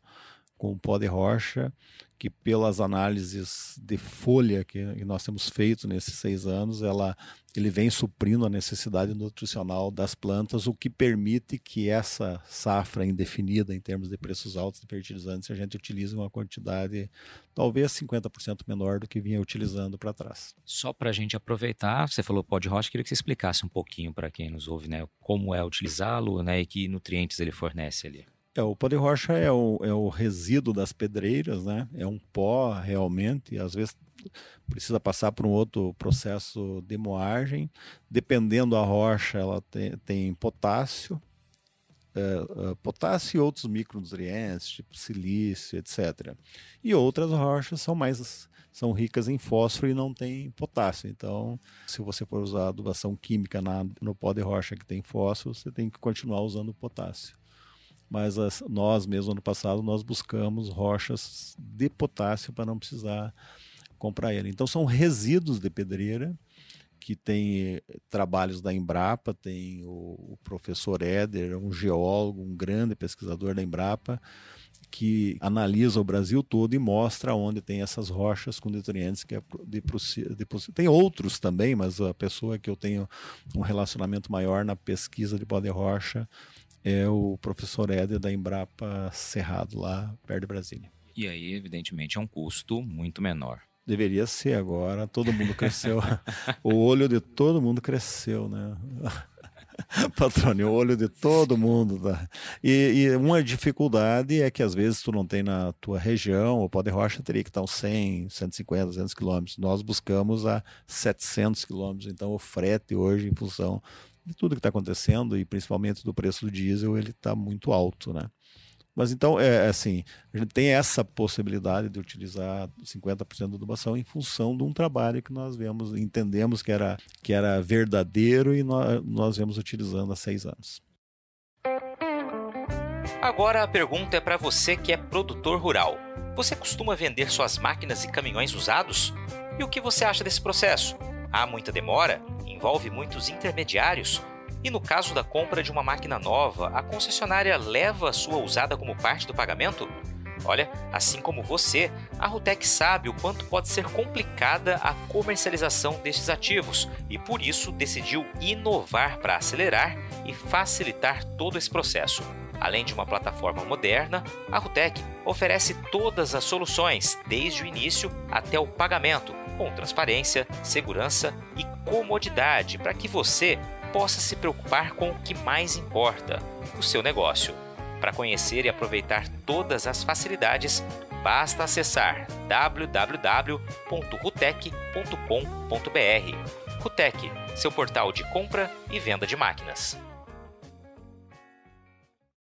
com pó de rocha que pelas análises de folha que, nós temos feito nesses seis anos, ela, ele vem suprindo a necessidade nutricional das plantas, o que permite que essa safra indefinida em termos de preços altos de fertilizantes, a gente utilize uma quantidade talvez 50% menor do que vinha utilizando para trás. Só para a gente aproveitar, você falou pó de rocha, queria que você explicasse um pouquinho para quem nos ouve, né, como é utilizá-lo né, e que nutrientes ele fornece ali. É, o pó de rocha é o, é o resíduo das pedreiras, né? É um pó realmente, às vezes precisa passar por um outro processo de moagem. Dependendo da rocha, ela tem, tem potássio, é, é, potássio e outros micronutrientes, tipo silício, etc. E outras rochas são mais são ricas em fósforo e não tem potássio. Então, se você for usar adubação química na, no pó de rocha que tem fósforo, você tem que continuar usando potássio mas as, nós mesmo ano passado nós buscamos rochas de potássio para não precisar comprar ele. Então são resíduos de pedreira que tem trabalhos da Embrapa, tem o, o professor Éder, um geólogo, um grande pesquisador da Embrapa, que analisa o Brasil todo e mostra onde tem essas rochas com nutrientes que é de, de, tem outros também, mas a pessoa que eu tenho um relacionamento maior na pesquisa de pó de rocha é o professor Éder da Embrapa Cerrado lá perto de Brasília. E aí, evidentemente, é um custo muito menor. Deveria ser agora, todo mundo cresceu. o olho de todo mundo cresceu, né? Patrônio, o olho de todo mundo. Tá? E, e, uma dificuldade é que às vezes tu não tem na tua região, o pó de rocha teria que estar uns 100, 150, 200 quilômetros. Nós buscamos a 700 quilômetros, então o frete hoje, em função de tudo que está acontecendo e principalmente do preço do diesel, ele está muito alto, né? Mas então, é, é assim, a gente tem essa possibilidade de utilizar 50% da adubação em função de um trabalho que nós vemos, entendemos que era, que era verdadeiro e nós, nós vemos utilizando há seis anos. Agora a pergunta é para você que é produtor rural. Você costuma vender suas máquinas e caminhões usados? E o que você acha desse processo? Há muita demora? Envolve muitos intermediários? E no caso da compra de uma máquina nova, a concessionária leva a sua usada como parte do pagamento? Olha, assim como você, a Rutec sabe o quanto pode ser complicada a comercialização destes ativos e por isso decidiu inovar para acelerar e facilitar todo esse processo. Além de uma plataforma moderna, a Rutec oferece todas as soluções, desde o início até o pagamento, com transparência, segurança e comodidade para que você possa se preocupar com o que mais importa, o seu negócio. Para conhecer e aproveitar todas as facilidades, basta acessar www.rutec.com.br. Rutec, seu portal de compra e venda de máquinas.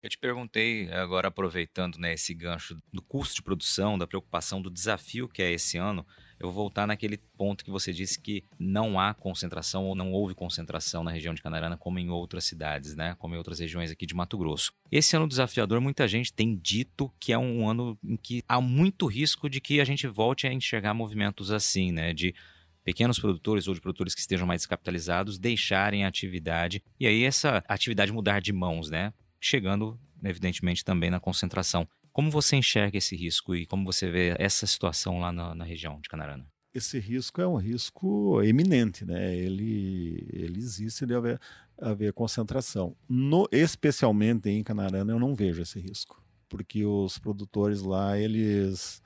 Eu te perguntei, agora aproveitando né, esse gancho do custo de produção, da preocupação, do desafio que é esse ano, eu vou voltar naquele ponto que você disse que não há concentração ou não houve concentração na região de Canarana como em outras cidades, né? Como em outras regiões aqui de Mato Grosso. Esse ano desafiador, muita gente tem dito que é um ano em que há muito risco de que a gente volte a enxergar movimentos assim, né? De pequenos produtores ou de produtores que estejam mais descapitalizados deixarem a atividade e aí essa atividade mudar de mãos, né? Chegando, evidentemente, também na concentração. Como você enxerga esse risco e como você vê essa situação lá na, na região de Canarana? Esse risco é um risco eminente, né? Ele, ele existe de haver, haver concentração. No, especialmente em Canarana, eu não vejo esse risco, porque os produtores lá, eles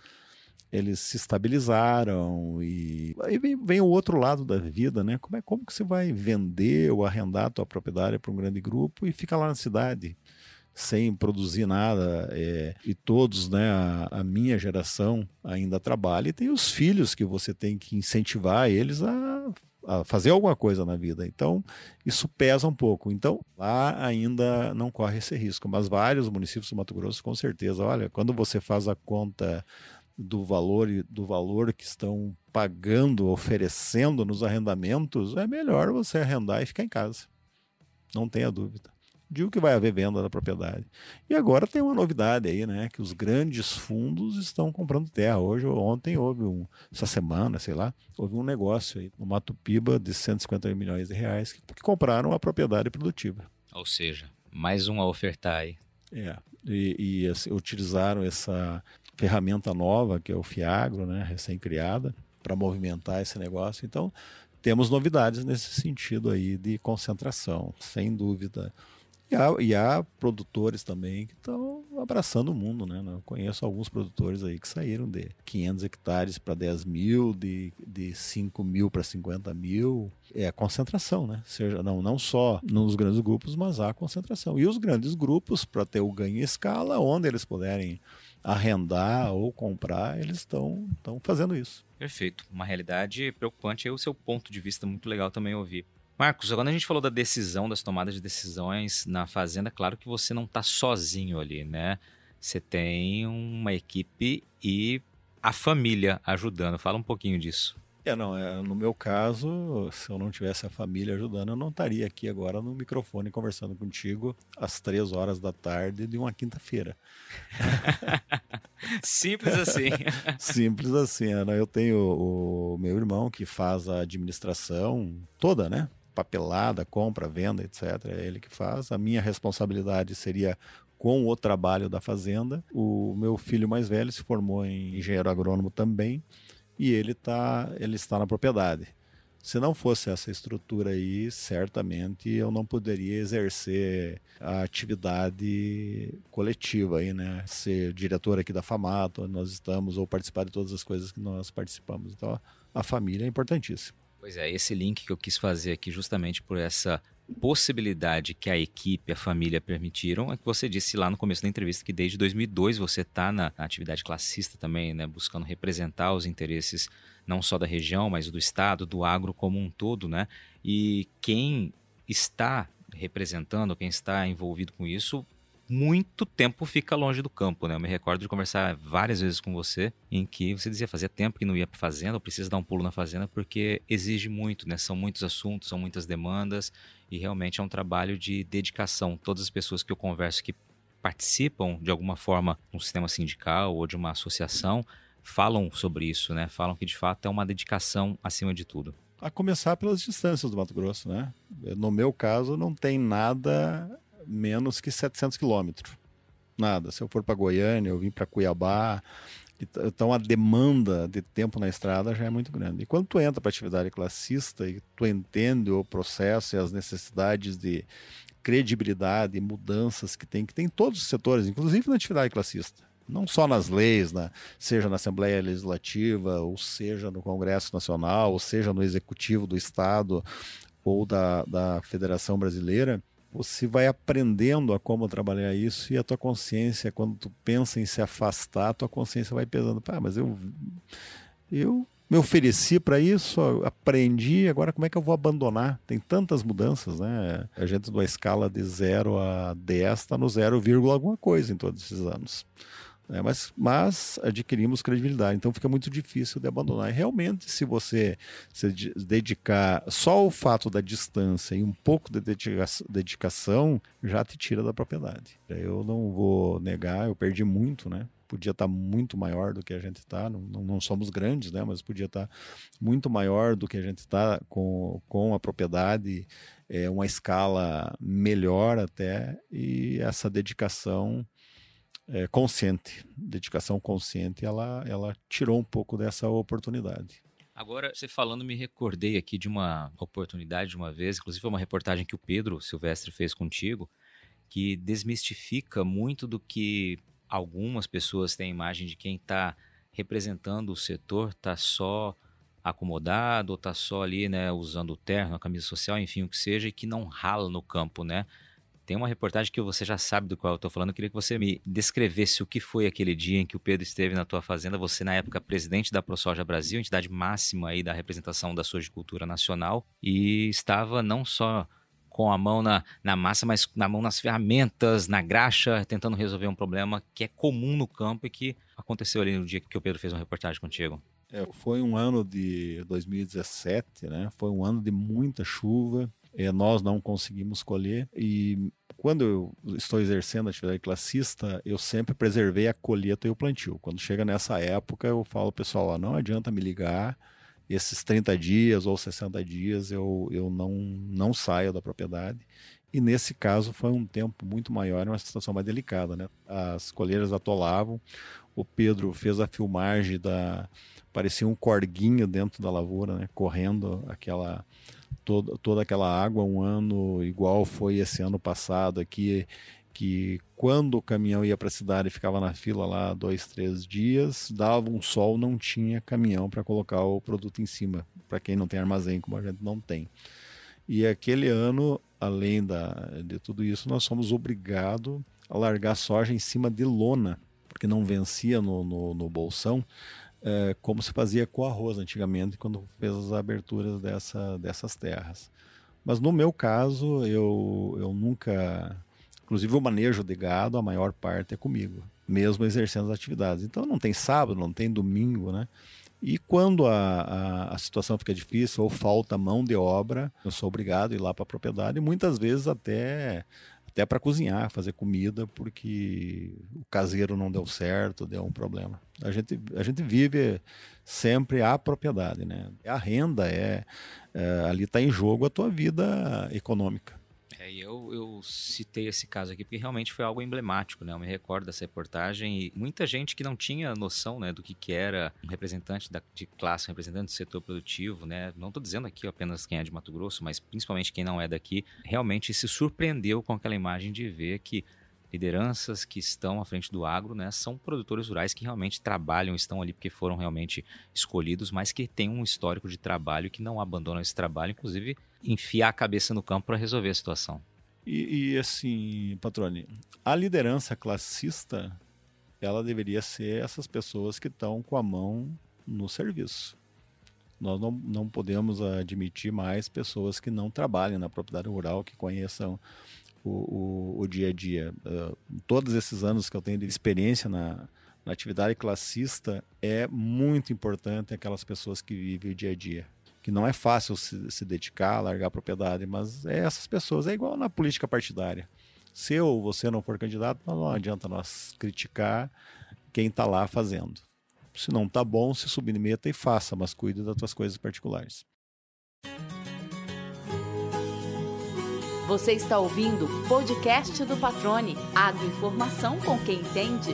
eles se estabilizaram e aí vem, vem, o outro lado da vida, né? Como é como que você vai vender ou arrendar a tua propriedade para um grande grupo e fica lá na cidade? Sem produzir nada é, e todos, né, a, a, minha geração ainda trabalha e tem os filhos que você tem que incentivar eles a, a, fazer alguma coisa na vida. Então isso pesa um pouco. Então lá ainda não corre esse risco, mas vários municípios do Mato Grosso com certeza. Olha, quando você faz a conta do valor do valor que estão pagando, oferecendo nos arrendamentos, é melhor você arrendar e ficar em casa. Não tenha dúvida digo que vai haver venda da propriedade. E agora tem uma novidade aí, né? Que os grandes fundos estão comprando terra. Hoje, ontem houve um, essa semana, sei lá, houve um negócio aí no Mato Piba de 150 milhões de reais que, que compraram a propriedade produtiva. Ou seja, mais um a ofertar aí. É, e, e assim, utilizaram essa ferramenta nova que é o Fiagro, né? Recém-criada para movimentar esse negócio. Então, temos novidades nesse sentido aí de concentração, sem dúvida. E há, e há produtores também que estão abraçando o mundo, né? Eu conheço alguns produtores aí que saíram de 500 hectares para 10 mil, de, de 5 mil para 50 mil. É a concentração, né? Seja, não, não só nos grandes grupos, mas há concentração. E os grandes grupos, para ter o ganho em escala, onde eles puderem arrendar ou comprar, eles estão fazendo isso. Perfeito. Uma realidade preocupante. É o seu ponto de vista muito legal também ouvir. Marcos, quando a gente falou da decisão, das tomadas de decisões na fazenda, claro que você não está sozinho ali, né? Você tem uma equipe e a família ajudando. Fala um pouquinho disso. É, não, é, no meu caso, se eu não tivesse a família ajudando, eu não estaria aqui agora no microfone conversando contigo às três horas da tarde de uma quinta-feira. Simples assim. Simples assim. Né? Eu tenho o meu irmão que faz a administração toda, né? Papelada, compra, venda, etc. É ele que faz. A minha responsabilidade seria com o trabalho da fazenda. O meu filho mais velho se formou em engenheiro agrônomo também e ele, tá, ele está na propriedade. Se não fosse essa estrutura aí, certamente eu não poderia exercer a atividade coletiva aí, né? Ser diretor aqui da FAMATO, onde nós estamos, ou participar de todas as coisas que nós participamos. Então, a família é importantíssima. Pois é, esse link que eu quis fazer aqui justamente por essa possibilidade que a equipe, a família permitiram é que você disse lá no começo da entrevista que desde 2002 você está na, atividade classista também, né, buscando representar os interesses não só da região, mas do estado, do agro como um todo, né? E quem está representando, quem está envolvido com isso, muito tempo fica longe do campo, né? Eu me recordo de conversar várias vezes com você em que você dizia fazia tempo que não ia para fazenda, ou precisa dar um pulo na fazenda porque exige muito, né? São muitos assuntos, são muitas demandas e realmente é um trabalho de dedicação. Todas as pessoas que eu converso que participam de alguma forma no sistema sindical ou de uma associação falam sobre isso, né? Falam que de fato é uma dedicação acima de tudo. A começar pelas distâncias do Mato Grosso, né? No meu caso, não tem nada menos que 700 quilômetros. Nada. Se eu for para Goiânia, eu vim para Cuiabá. Então a demanda de tempo na estrada já é muito grande. E quando tu entra para atividade classista e tu entende o processo e as necessidades de credibilidade mudanças que tem, que tem em todos os setores, inclusive na atividade classista. Não só nas leis, na, seja na Assembleia Legislativa, ou seja no Congresso Nacional, ou seja no Executivo do Estado ou da, da Federação Brasileira, você vai aprendendo a como trabalhar isso e a tua consciência, quando tu pensa em se afastar, a tua consciência vai pesando. Ah, mas eu, eu me ofereci para isso, aprendi, agora como é que eu vou abandonar? Tem tantas mudanças, né? A gente de uma escala de 0 a 10 está no 0, alguma coisa em todos esses anos. Né? Mas, mas adquirimos credibilidade, então fica muito difícil de abandonar. E realmente, se você se dedicar só ao fato da distância e um pouco de dedicação, já te tira da propriedade. Eu não vou negar, eu perdi muito, né? podia estar muito maior do que a gente está, não, não, não, somos grandes, né? mas podia estar muito maior do que a gente está com, com a propriedade, é, uma escala melhor até, e essa dedicação é, consciente, dedicação consciente, ela, ela tirou um pouco dessa oportunidade. Agora, você falando, me recordei aqui de uma oportunidade de uma vez, inclusive uma reportagem que o Pedro Silvestre fez contigo, que desmistifica muito do que algumas pessoas têm a imagem de quem está representando o setor, está só acomodado, ou está só ali, né, usando o terno, a camisa social, enfim, o que seja, e que não rala no campo, né? Tem uma reportagem que você já sabe do qual eu estou falando. Eu queria que você me descrevesse o que foi aquele dia em que o Pedro esteve na tua fazenda. Você, na época, presidente da ProSoja Brasil, entidade máxima aí da representação da sojicultura nacional, e estava não só com a mão na, na massa, mas na mão nas ferramentas, na graxa, tentando resolver um problema que é comum no campo e que aconteceu ali no dia que o Pedro fez uma reportagem contigo. É, foi um ano de 2017, né? Foi um ano de muita chuva, é, nós não conseguimos colher e quando eu estou exercendo a atividade classista, eu sempre preservei a colheita e o plantio. Quando chega nessa época, eu falo, pessoal, ó, não adianta me ligar, esses 30 dias ou 60 dias eu, eu não, não saio da propriedade. E nesse caso foi um tempo muito maior, uma situação mais delicada. Né? As colheiras atolavam, o Pedro fez a filmagem da. parecia um corguinho dentro da lavoura, né? correndo aquela toda, toda aquela água um ano igual foi esse ano passado aqui, que quando o caminhão ia para a cidade ficava na fila lá dois, três dias, dava um sol, não tinha caminhão para colocar o produto em cima, para quem não tem armazém, como a gente não tem. E aquele ano, além da, de tudo isso, nós fomos obrigados a largar soja em cima de lona, porque não vencia no, no, no bolsão é, como se fazia com arroz antigamente, quando fez as aberturas dessa, dessas terras. Mas no meu caso, eu, eu nunca. Inclusive, o manejo de gado, a maior parte é comigo, mesmo exercendo as atividades. Então, não tem sábado, não tem domingo, né? E quando a, a, a, situação fica difícil ou falta mão de obra, eu sou obrigado a ir lá para a propriedade, muitas vezes até até para cozinhar, fazer comida, porque o caseiro não deu certo, deu um problema. A gente, a gente vive sempre a propriedade, né? A renda é, é ali está em jogo a tua vida econômica. É, eu, eu citei esse caso aqui porque realmente foi algo emblemático, né? Eu me recordo dessa reportagem e muita gente que não tinha noção, né, do que, que era um representante da, de classe, um representante do setor produtivo, né? Não estou dizendo aqui apenas quem é de Mato Grosso, mas principalmente quem não é daqui, realmente se surpreendeu com aquela imagem de ver que lideranças que estão à frente do agro, né, são produtores rurais que realmente trabalham, estão ali porque foram realmente escolhidos, mas que têm um histórico de trabalho que não abandonam esse trabalho, inclusive enfiar a cabeça no campo para resolver a situação. E, e, assim, Patrone, a liderança classista, ela deveria ser essas pessoas que estão com a mão no serviço. Nós não, não podemos admitir mais pessoas que não trabalhem na propriedade rural, que conheçam o, o, o dia a dia. Uh, todos esses anos que eu tenho de experiência na, na atividade classista, é muito importante aquelas pessoas que vivem o dia a dia que não é fácil se, se dedicar, largar a propriedade, mas é essas pessoas, é igual na política partidária. Se eu ou você não for candidato, não adianta nós criticar quem está lá fazendo. Se não está bom, se submeta e faça, mas cuide das suas coisas particulares. Você está ouvindo o podcast do Patrone, agroinformação com quem entende.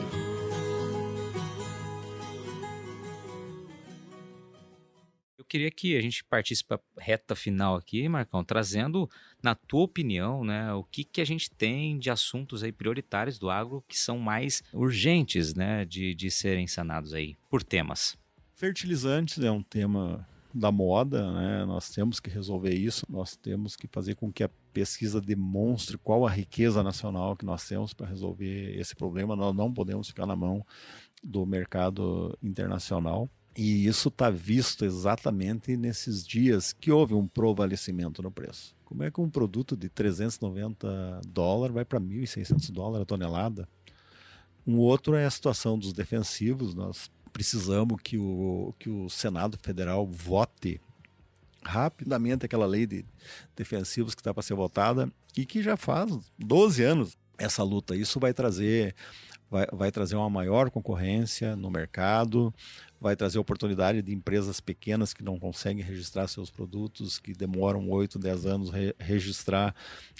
Queria que a gente partisse para reta final aqui, Marcão, trazendo, na tua opinião, né, o que, que a gente tem de assuntos aí prioritários do agro que são mais urgentes né, de, de serem sanados aí por temas. Fertilizantes é um tema da moda, né? Nós temos que resolver isso, nós temos que fazer com que a pesquisa demonstre qual a riqueza nacional que nós temos para resolver esse problema. Nós não podemos ficar na mão do mercado internacional. E isso está visto exatamente nesses dias que houve um provalecimento no preço. Como é que um produto de 390 dólares vai para 1.600 dólares a tonelada? Um outro é a situação dos defensivos. Nós precisamos que o, que o Senado Federal vote rapidamente aquela lei de defensivos que está para ser votada e que já faz 12 anos essa luta. Isso vai trazer vai, vai trazer uma maior concorrência no mercado, vai trazer oportunidade de empresas pequenas que não conseguem registrar seus produtos, que demoram 8, 10 anos re registrar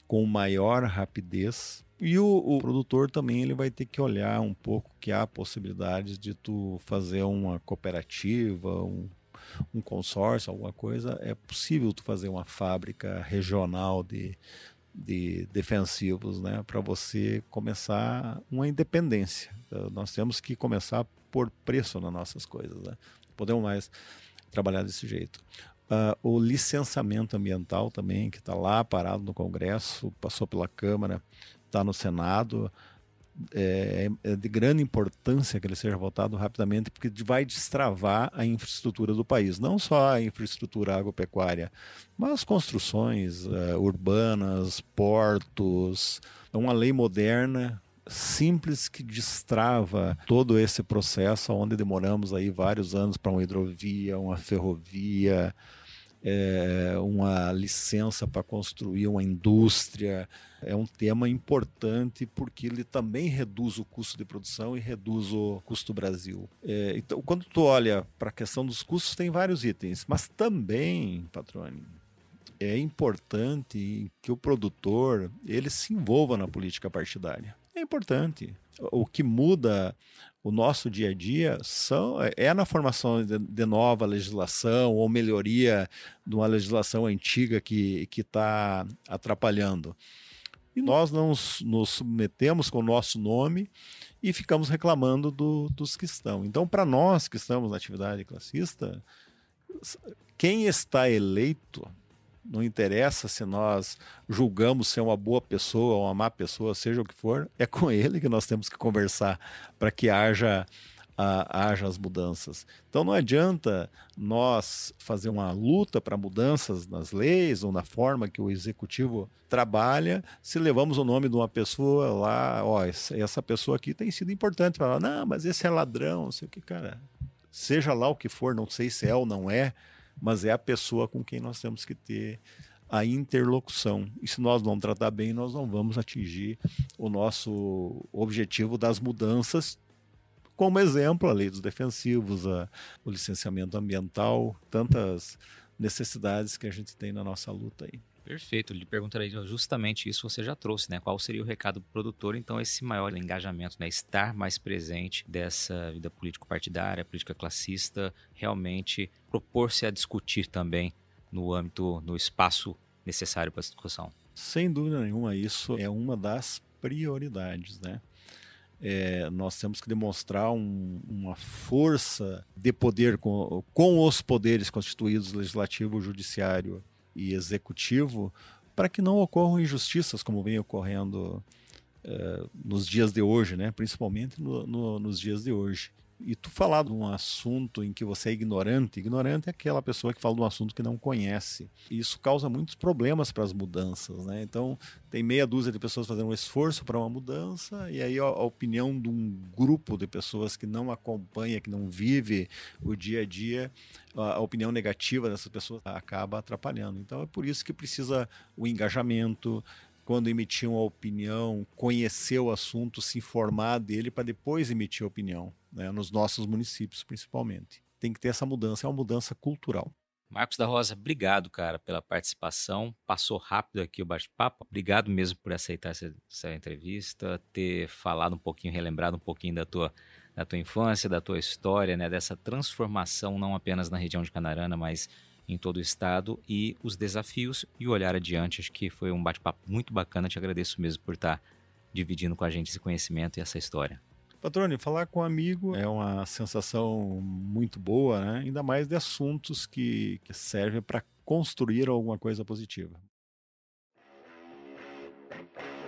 com maior rapidez. E o, o, produtor também ele vai ter que olhar um pouco que há possibilidades de tu fazer uma cooperativa, um, um consórcio, alguma coisa. É possível tu fazer uma fábrica regional de, de defensivos, né, para você começar uma independência. Nós temos que começar por preço nas nossas coisas, né? Podemos mais trabalhar desse jeito. Uh, o licenciamento ambiental também, que está lá parado no Congresso, passou pela Câmara, está no Senado é, é, de grande importância que ele seja votado rapidamente, porque vai destravar a infraestrutura do país. Não só a infraestrutura agropecuária, mas construções uh, urbanas, portos. É uma lei moderna, simples, que destrava todo esse processo, onde demoramos aí vários anos para uma hidrovia, uma ferrovia, é, uma licença para construir uma indústria. É um tema importante porque ele também reduz o custo de produção e reduz o custo Brasil. É, então, quando tu olha para a questão dos custos, tem vários itens, mas também, patrone, é importante que o produtor ele se envolva na política partidária. É importante. O que muda o nosso dia a dia são, é na formação de, de nova legislação ou melhoria de uma legislação antiga que está atrapalhando. E nós não nos submetemos com o nosso nome e ficamos reclamando do, dos que estão. Então, para nós que estamos na atividade classista, quem está eleito não interessa se nós julgamos ser uma boa pessoa ou uma má pessoa, seja o que for, é com ele que nós temos que conversar para que haja, haja as mudanças. Então não adianta nós fazer uma luta para mudanças nas leis ou na forma que o executivo trabalha se levamos o nome de uma pessoa lá, ó, essa pessoa aqui tem sido importante para lá. Não, mas esse é ladrão, não sei o que, cara seja lá o que for, não sei se é ou não é, mas é a pessoa com quem nós temos que ter a interlocução. E se nós não tratar bem, nós não vamos atingir o nosso objetivo das mudanças, como exemplo, a lei dos defensivos, a, o licenciamento ambiental, tantas necessidades que a gente tem na nossa luta aí. Perfeito, lhe perguntarei justamente isso você já trouxe, né? Qual seria o recado do produtor? Então, esse maior engajamento, né? Estar mais presente dessa vida político-partidária, política classista, realmente propor-se a discutir também no âmbito, no espaço necessário para essa discussão. Sem dúvida nenhuma, isso é uma das prioridades, né? É, nós temos que demonstrar um, uma força de poder com, com os poderes constituídos legislativo, judiciário e executivo para que não ocorram injustiças como vem ocorrendo uh, nos dias de hoje, né? principalmente no, no, nos dias de hoje. E tu falar de um assunto em que você é ignorante, ignorante é aquela pessoa que fala de um assunto que não conhece. Isso causa muitos problemas para as mudanças, né? Então, tem meia dúzia de pessoas fazendo um esforço para uma mudança, e aí a, opinião de um grupo de pessoas que não acompanha, que não vive o dia a dia, a opinião negativa dessas pessoas acaba atrapalhando. Então, é por isso que precisa o engajamento, quando emitir uma opinião, conhecer o assunto, se informar dele para depois emitir a opinião né, nos nossos municípios principalmente. Tem que ter essa mudança, é uma mudança cultural. Marcos da Rosa, obrigado, cara, pela participação. Passou rápido aqui o bate-papo. Obrigado mesmo por aceitar essa, essa, entrevista, ter falado um pouquinho, relembrado um pouquinho da tua, da tua infância, da tua história, né, dessa transformação não apenas na região de Canarana, mas em todo o estado e os desafios e o olhar adiante. Acho que foi um bate-papo muito bacana. Te agradeço mesmo por estar dividindo com a gente esse conhecimento e essa história. Patrone, falar com um amigo é uma sensação muito boa, né? ainda mais de assuntos que, que servem para construir alguma coisa positiva.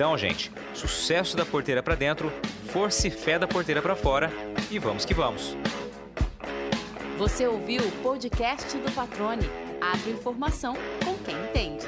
Então, gente, sucesso da porteira para dentro, força e fé da porteira para fora e vamos que vamos. Você ouviu o podcast do Patrone. Agroinformação com quem entende.